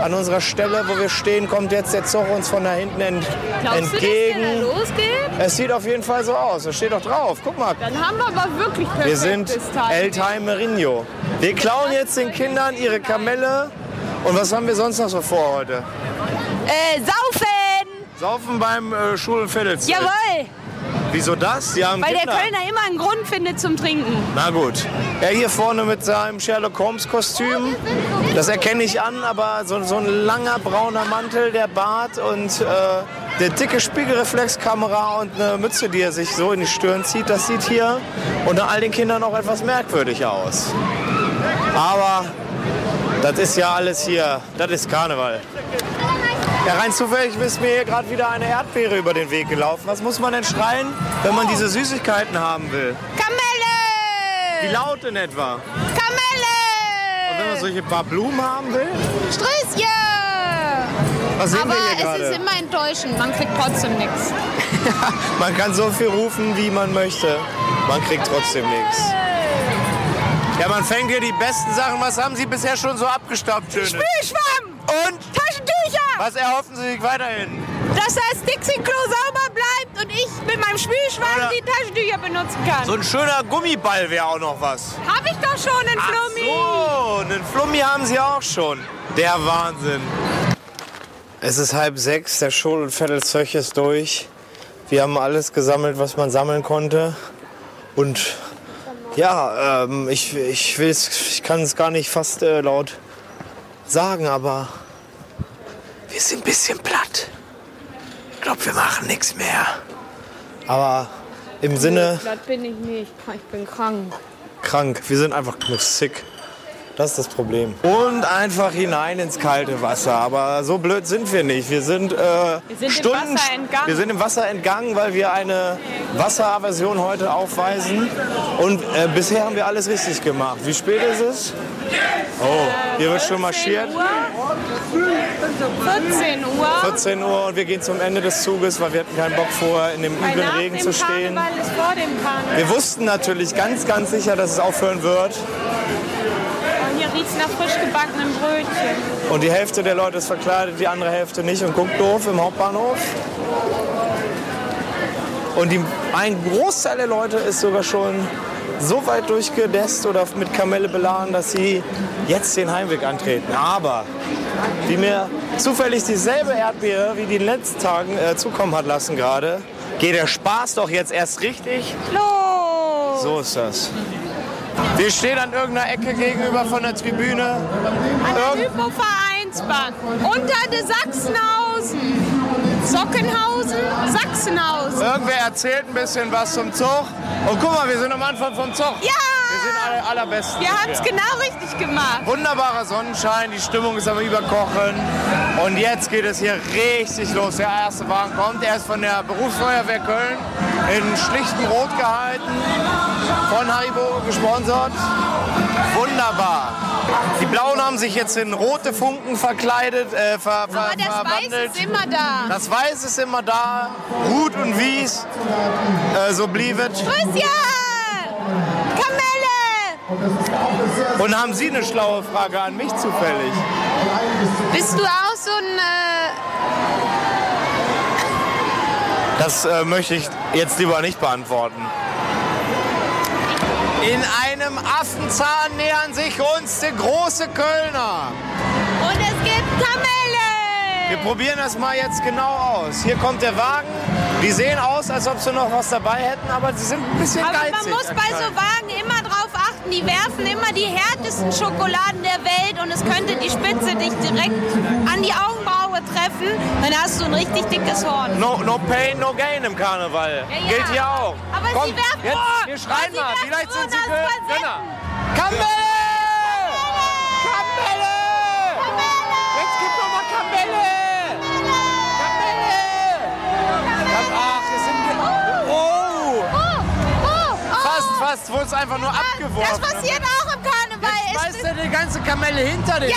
An unserer Stelle, wo wir stehen, kommt jetzt der Zug uns von da hinten entgegen. Es sieht auf jeden Fall so aus. Das steht doch drauf. Guck mal. Dann haben wir aber wirklich perfektes Wir sind. El Timerinho. Wir klauen jetzt den Kindern ihre Kamelle. Und was haben wir sonst noch so vor heute? Äh, saufen! Saufen beim äh, Schul- und Viertelzelt. Jawohl! Wieso das? Die haben Weil der Kinder. Kölner immer einen Grund findet zum Trinken. Na gut. Er hier vorne mit seinem Sherlock Holmes Kostüm. Das erkenne ich an, aber so, so ein langer brauner Mantel, der Bart und äh, der dicke Spiegelreflexkamera und eine Mütze, die er sich so in die Stirn zieht, das sieht hier unter all den Kindern auch etwas merkwürdig aus. Aber das ist ja alles hier, das ist Karneval. Ja, rein zufällig ist mir hier gerade wieder eine Erdbeere über den Weg gelaufen. Was muss man denn schreien, wenn man diese Süßigkeiten haben will? Wie Kamelle! laut in etwa? Und wenn Kamelle! man solche paar Blumen haben will? Strößchen! Was sehen Aber wir hier es ist gerade? immer enttäuschend. Man kriegt trotzdem nichts. Man kann so viel rufen, wie man möchte. Man kriegt trotzdem nichts. Ja, man fängt hier die besten Sachen. Was haben Sie bisher schon so abgestaubt, Schöne? Spülschwamm! Und? Taschentücher! Was erhoffen Sie sich weiterhin? Dass das Dixie-Klo sauber bleibt und ich mit meinem Spülschwamm Oder- die Taschentücher benutzen kann. So ein schöner Gummiball wäre auch noch was. Hab ich doch schon, einen Flummi! So, einen Flummi haben Sie auch schon. Der Wahnsinn. Es ist halb sechs, der Schul- und Viertelzeug ist durch. Wir haben alles gesammelt, was man sammeln konnte. Und ja, ähm, ich, ich, will's, ich kann es gar nicht fast äh, laut sagen, aber wir sind ein bisschen platt. Ich glaube, wir machen nichts mehr. Aber im Sinne Das bin ich nicht. Ich bin krank. krank. Wir sind einfach nur sick. Das ist das Problem. Und einfach hinein ins kalte Wasser. Aber so blöd sind wir nicht. Wir sind, äh, Wir sind Stunden. Wir sind im Wasser entgangen, weil wir eine Wasseraversion heute aufweisen. Und äh, bisher haben wir alles richtig gemacht. Wie spät ist es? Oh, hier wird schon marschiert. 14 Uhr. 14 Uhr und wir gehen zum Ende des Zuges, weil wir hatten keinen Bock vor, in dem Weil üblen Regen zu stehen. Wir wussten natürlich ganz, ganz sicher, dass es aufhören wird. Riecht nach frisch gebackenen Brötchen. Und die Hälfte der Leute ist verkleidet, die andere Hälfte nicht und guckt doof im Hauptbahnhof. Und die, ein Großteil der Leute ist sogar schon so weit durchgedesst oder mit Kamelle beladen, dass sie jetzt den Heimweg antreten. Aber wie mir zufällig dieselbe Erdbeere wie die in den letzten Tagen äh, zukommen hat lassen gerade, geht der Spaß doch jetzt erst richtig. Los! So ist das. Wir stehen an irgendeiner Ecke gegenüber von der Tribüne. An der Hypovereinsbank. Unter der Sachsenhausen. Sockenhausen, Sachsenhausen. Irgendwer erzählt ein bisschen was zum Zug. Und guck mal, wir sind am Anfang vom Zug. Ja! Wir sind alle allerbesten. Wir haben es genau richtig gemacht. Wunderbarer Sonnenschein, die Stimmung ist am Überkochen. Und jetzt geht es hier richtig los. Der erste Wagen kommt. Er ist von der Berufsfeuerwehr Köln in schlichtem Rot gehalten, von Haribo gesponsert. Wunderbar. Die Blauen haben sich jetzt in rote Funken verkleidet, äh, ver, ver, Aber das Weiß verwandelt. ist immer da. Das Weiß ist immer da. Ruth und Wies, äh, so blieb es. Christian! Kamelle! Und haben Sie eine schlaue Frage an mich zufällig? Bist du auch so ein... Äh, Das äh, möchte ich jetzt lieber nicht beantworten. In einem Affenzahn nähern sich uns die große Kölner. und es gibt Kamelle! Wir probieren das mal jetzt genau aus. Hier kommt der Wagen. Die sehen aus, als ob sie noch was dabei hätten, aber sie sind ein bisschen Aber geizig. man muss bei so. Wagen immer drauf die werfen immer die härtesten Schokoladen der Welt und es könnte die Spitze dich direkt an die Augenbraue treffen, dann hast du ein richtig dickes Horn. No, no pain, no gain im Karneval. Ja, ja. Gilt hier auch. Aber Komm, sie werfen jetzt, vor. Wir schreien mal. Vielleicht sind sie. Gönner. Kamelle! Kamelle! Fast, oh. Wurde es einfach nur Das abgeworfen. passiert auch im Karneval. Jetzt Es schmeißt er die ganze Kamelle hinter den Ja.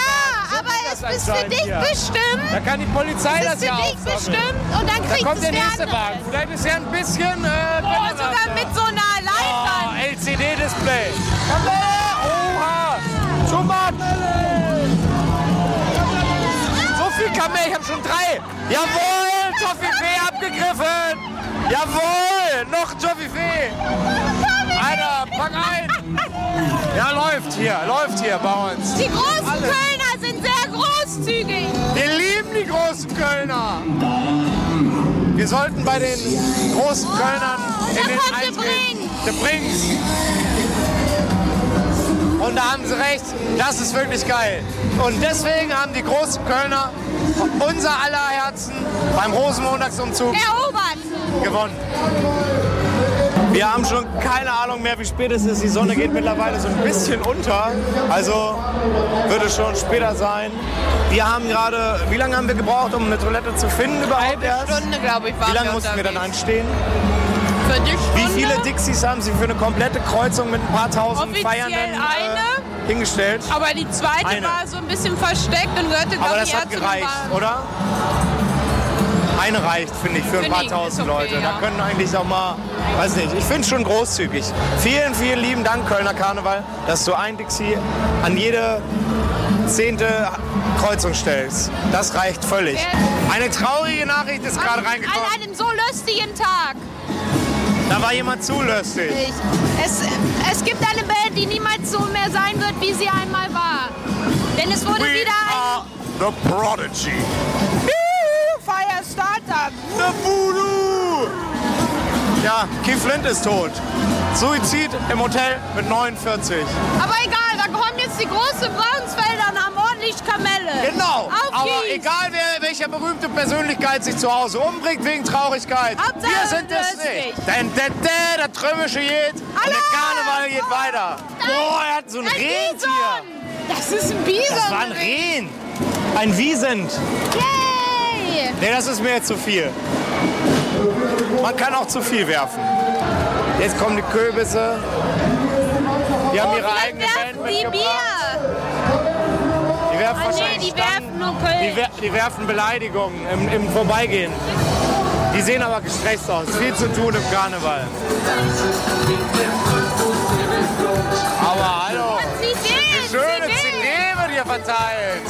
So aber es das ist für dich hier. bestimmt. Da kann die Polizei Es das ist für ja dich bestimmt und dann Da kriegt kommt es der der nächste andere. Wagen. Vielleicht ist er ein bisschen... Äh, Oh, sogar mit so einer Oh, Leinwand. LCD-Display. Oha! Schumann! So viel Kamel, ich habe schon drei. Jawohl, Toffifee abgegriffen. Jawohl, noch Toffifee. Alter, pack ein. Ja, läuft hier, läuft hier bei uns. Die großen Alles. Kölner sind sehr großzügig. Wir lieben die großen Kölner. Wir sollten bei den großen Kölnern in da den kommt Der Brings. Und da haben sie recht, das ist wirklich geil. Und deswegen haben die großen Kölner unser aller Herzen beim Rosenmontagsumzug Erobert. gewonnen. Wir haben schon keine Ahnung mehr, wie spät es ist. Die Sonne geht mittlerweile so ein bisschen unter. Also wird es schon später sein. Wir haben gerade, wie lange haben wir gebraucht, um eine Toilette zu finden überhaupt erst? Stunde, glaube ich, waren Wie lange wir mussten wir dann anstehen? Für die Wie Stunde viele Dixies haben Sie für eine komplette Kreuzung mit ein paar tausend Offiziell Feiernden eine. äh, hingestellt? Aber die zweite Eine. war so ein bisschen versteckt und gehörte, Aber glaube ich, eher hat zu gereicht, oder? Eine reicht, finde ich, für ein paar tausend okay, Leute. ja. Da können eigentlich auch mal, weiß nicht, ich finde es schon großzügig. Vielen, vielen lieben Dank, Kölner Karneval, dass du ein Dixie an jede zehnte Kreuzung stellst. Das reicht völlig. Eine traurige Nachricht ist gerade An reingekommen. einem so lustigen Tag. Da war jemand zu lustig. Es, es gibt eine Band, die niemals so mehr sein wird, wie sie einmal war. Denn es wurde We wieder ein are the Prodigy. The Voodoo! Ja, Keith Flint ist tot. Suizid im Hotel mit 49. Aber egal, da kommen jetzt die große Braunsfelder und haben ordentlich Kamelle. Genau. Auf Aber geht's. egal, wer, welche berühmte Persönlichkeit sich zu Hause umbringt wegen Traurigkeit. Hauptsache wir sind es nicht. Denn der, der, der Trömische geht und der. Karneval geht weiter. Boah, er hat so ein Ein Rentier. Bison. Das ist ein Bison. Das war ein Rehen. Ein Wiesent. Yay! Nee, das ist mir jetzt zu viel. Man kann auch zu viel werfen. Jetzt kommen die Kürbisse. Die haben Oh, ihre eigene werfen Band die mitgebracht. Bier. Die werfen Ah, nee, wahrscheinlich die Stangen. werfen nur Köln. Die, wer die werfen Beleidigungen im, im Vorbeigehen. Die sehen aber gestresst aus. Viel zu tun im Karneval. Aber hallo. CD, Eine schöne CD. CD wird hier verteilt.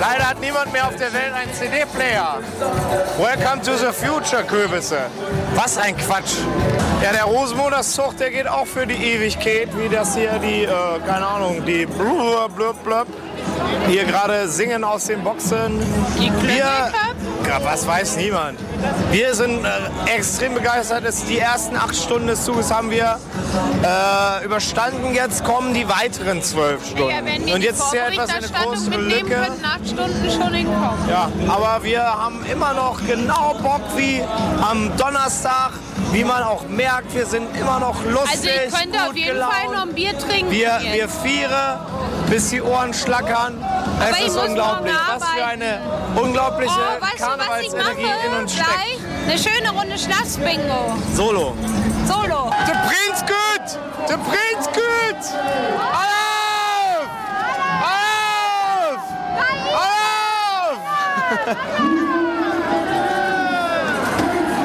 Leider hat niemand mehr auf der Welt einen CD-Player. Welcome to the future, Kürbisse. Was ein Quatsch. Ja, der Rosenmontagszug, der geht auch für die Ewigkeit, wie das hier die, äh, keine Ahnung, die blub, blub, blub, hier gerade singen aus den Boxen. Wir, ja, was weiß niemand. Wir sind äh, extrem begeistert. Es- Die ersten acht Stunden des Zuges haben wir äh, überstanden. Jetzt kommen die weiteren zwölf Stunden. Ja, Und jetzt ist ja etwas eine große Lücke. acht Stunden schon hinkommen. Ja, aber wir haben immer noch genau Bock wie am Donnerstag wie man auch merkt, wir sind immer noch lustig, Also ich könnte gut auf jeden gelaunt. Fall noch ein Bier trinken. Wir, jetzt. wir vieren, bis die Ohren schlackern. Aber es ich ist muss unglaublich, was für eine unglaubliche Oh, weißt du, was ich Karnevalsenergie mache? in uns steckt. Gleich eine schöne Runde Schnaps-Bingo. Solo. Solo. Der Prinz gut! Der Prinz gut! Auf! Auf! Auf!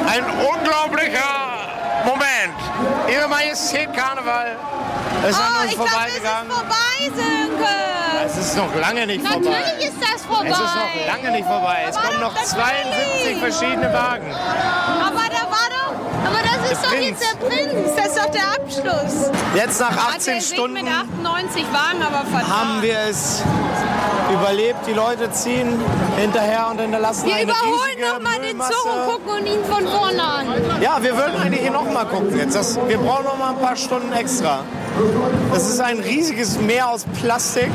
Ein unglaublicher Moment. Ihre Majestät Karneval. Ist oh, an uns ich glaube, es ist vorbeigegangen. vorbei, Sönke. Es ist noch lange nicht vorbei. Natürlich ist das vorbei. Es ist noch lange nicht vorbei. Es kommen noch doch 72 verschiedene Wagen. Aber da war doch... Aber das ist Der doch Prinz. jetzt der Prinz. Das ist doch der Abschluss. Jetzt nach Hat 18 der Sieg Stunden mit 98 Wagen aber haben wir es überlebt. Die Leute ziehen hinterher und hinterlassen Wir eine überholen riesige noch mal den. Zug und gucken ihn von vorne an. Ja, wir würden eigentlich hier noch mal gucken. Jetzt das, wir brauchen noch mal ein paar Stunden extra. Das ist ein riesiges Meer aus Plastik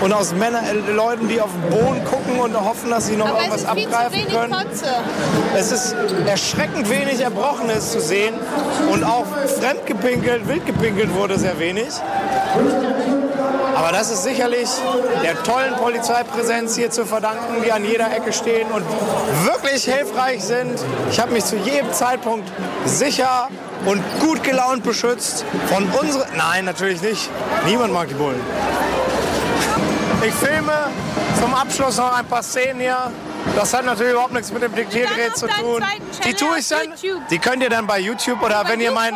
und aus Männer, äh, Leuten, die auf den Boden gucken und hoffen, dass sie noch Aber es irgendwas abgreifen wenig können. Kotze. Es ist erschreckend wenig Erbrochenes zu sehen und auch fremdgepinkelt, wildgepinkelt wurde sehr wenig. Aber das ist sicherlich der tollen Polizeipräsenz hier zu verdanken, die an jeder Ecke stehen und wirklich hilfreich sind. Ich habe mich zu jedem Zeitpunkt sicher und gut gelaunt beschützt von unseren... Nein, natürlich nicht. Niemand mag die Bullen. Ich filme zum Abschluss noch ein paar Szenen hier. Das hat natürlich überhaupt nichts mit dem Diktiergerät zu tun. Die tue ich dann. Die könnt ihr dann bei YouTube oder wenn ihr mein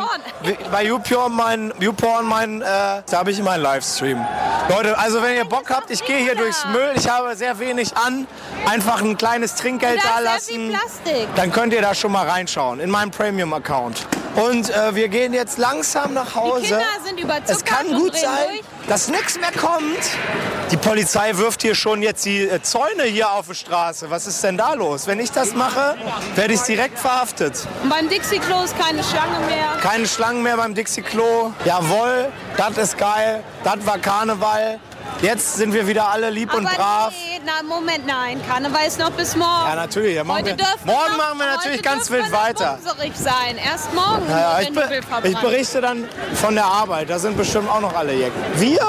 bei YouPorn mein YouPorn mein äh, da habe ich meinen Livestream. Leute, also wenn ihr Bock habt, ich gehe hier durchs Müll. Ich habe sehr wenig an. Einfach ein kleines Trinkgeld Da lassen. Plastik. Dann könnt ihr da schon mal reinschauen in meinem Premium Account. Und äh, wir gehen jetzt langsam nach Hause. Die Kinder sind überzuckert Es kann gut sein, durch. dass nichts mehr kommt. Die Polizei wirft hier schon jetzt die äh, Zäune hier auf die Straße. Was ist denn da los? Wenn ich das mache, werde ich direkt verhaftet. Und beim Dixie-Klo ist keine Schlange mehr. Keine Schlangen mehr beim Dixie-Klo. Jawohl, das ist geil. Das war Karneval. Jetzt sind wir wieder alle lieb und Aber brav. nee, na, Moment, nein. Karneval ist noch bis morgen. Ja, natürlich. Ja, Heute wir, morgen noch, machen wir natürlich ganz wild weiter. sein. Erst morgen, Ja, ich, wenn be ich berichte dann von der Arbeit. Da sind bestimmt auch noch alle Jecken. Wir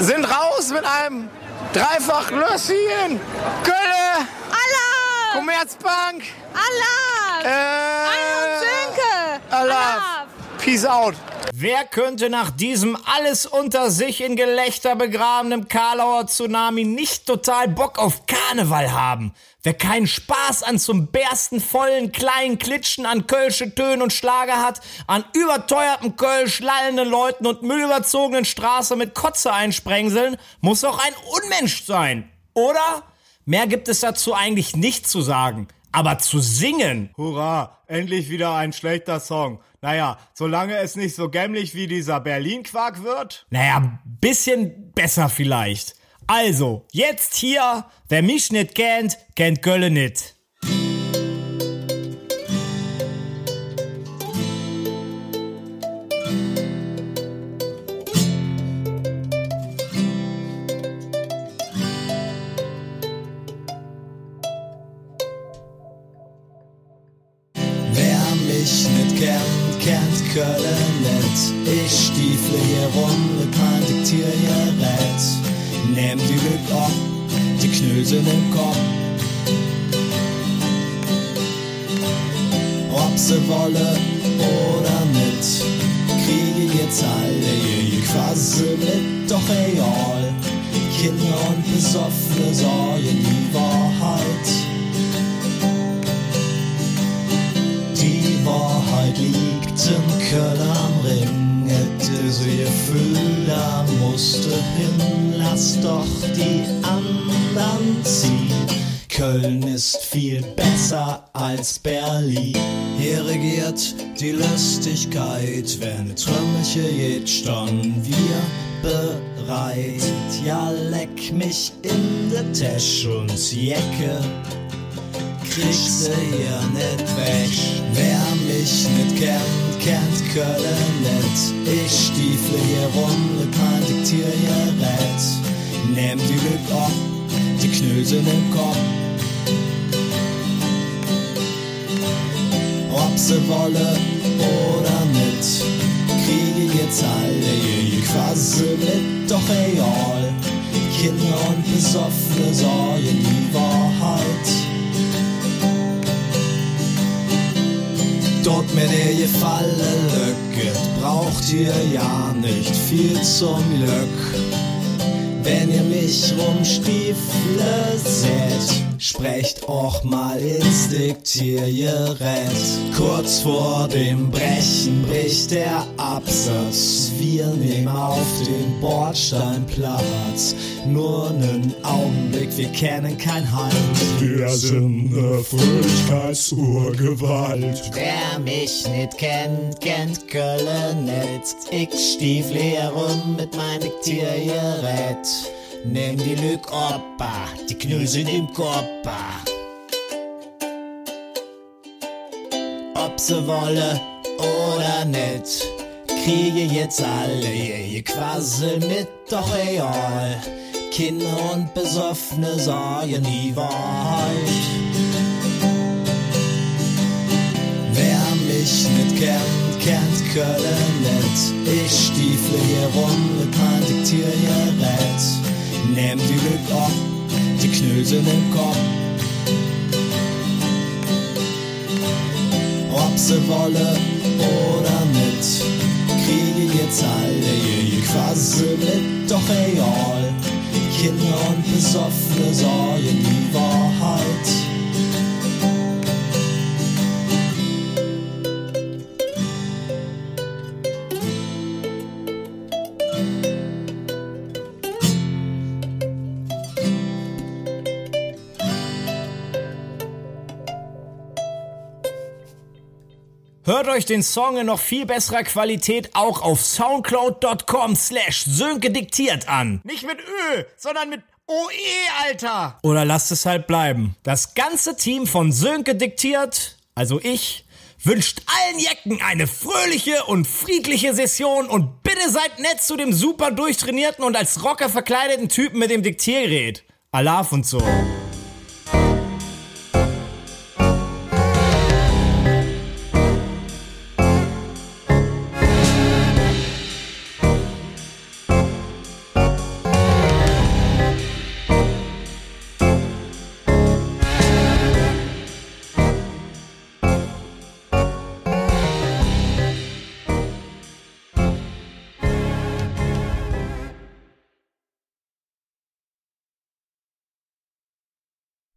sind raus mit einem dreifach Lösschen. Kölle. Allah! Commerzbank. Allah! Äh, und Sönke! Allah. Peace out. Wer könnte nach diesem alles unter sich in Gelächter begrabenen Karlauer Tsunami nicht total Bock auf Karneval haben? Wer keinen Spaß an zum Bersten vollen kleinen Klitschen an Kölsche Tönen und Schlager hat, an überteuertem Kölsch lallenden Leuten und müllüberzogenen Straße mit Kotze einsprengseln, muss auch ein Unmensch sein. Oder? Mehr gibt es dazu eigentlich nicht zu sagen. Aber zu singen. Hurra, endlich wieder ein schlechter Song. Naja, solange es nicht so gämmlich wie dieser Berlin-Quark wird. Naja, bisschen besser vielleicht. Also, jetzt hier, wer mich nicht kennt, kennt Gölle nicht. Knösel im Kopf. Ob sie wolle oder nicht, kriege jetzt alle ihr Quassel mit, doch egal. Kinder und Besoffene sagen die Lustigkeit, wenn Trümmelche jetzt standen wir bereit. Ja, leck mich in der Tasche und Jacke kriegst du hier nicht weg. Wer mich nicht kennt, kennt Köln nicht. Ich stiefle hier rum mit mein Diktiergerät. Nehm die Lüg ab, die Knösel im Kopf. ob sie wolle oder nicht. Kriege jetzt alle ihr Quassel mit, doch egal. Kinder und Besoffene sagen die Wahrheit. Dort mir der Gefalle Lücke, braucht ihr ja nicht viel zum Glück. Wenn ihr mich rumstiefle seht, sprecht auch mal ins Diktiergerät. Kurz vor dem Brechen bricht der Absatz. Wir nehmen auf den Bordsteinplatz. Nur nen Augenblick, wir kennen kein Halt. Wir sind ne Fröhlichkeitsurgewalt. Wer mich nicht kennt, kennt Köln nicht. Ich stiefle herum mit mein Diktiergerät. Nimm die Lüg oppa, die Knösel im Koppa. Ob sie wolle oder nicht, kriege jetzt alle ihr Quassel mit, doch egal. Kinder und Besoffene sagen die Wahrheit. Wer mich nicht kennt, kennt Köln nicht. Ich stiefle hier rum mit mein Diktiergerät. Nimm die Lüg ab, die Knösel im Kopf. Ob sie wolle oder nicht, kriege jetzt alle ihr Quassel mit, doch egal. Kinder und Besoffene sagen die Wahrheit. Hört euch den Song in noch viel besserer Qualität auch auf soundcloud.com slash Sönke diktiert an. Nicht mit Ö, sondern mit OE, Alter. Oder lasst es halt bleiben. Das ganze Team von Sönke diktiert, also ich, wünscht allen Jecken eine fröhliche und friedliche Session und bitte seid nett zu dem super durchtrainierten und als Rocker verkleideten Typen mit dem Diktiergerät. Alaf und so.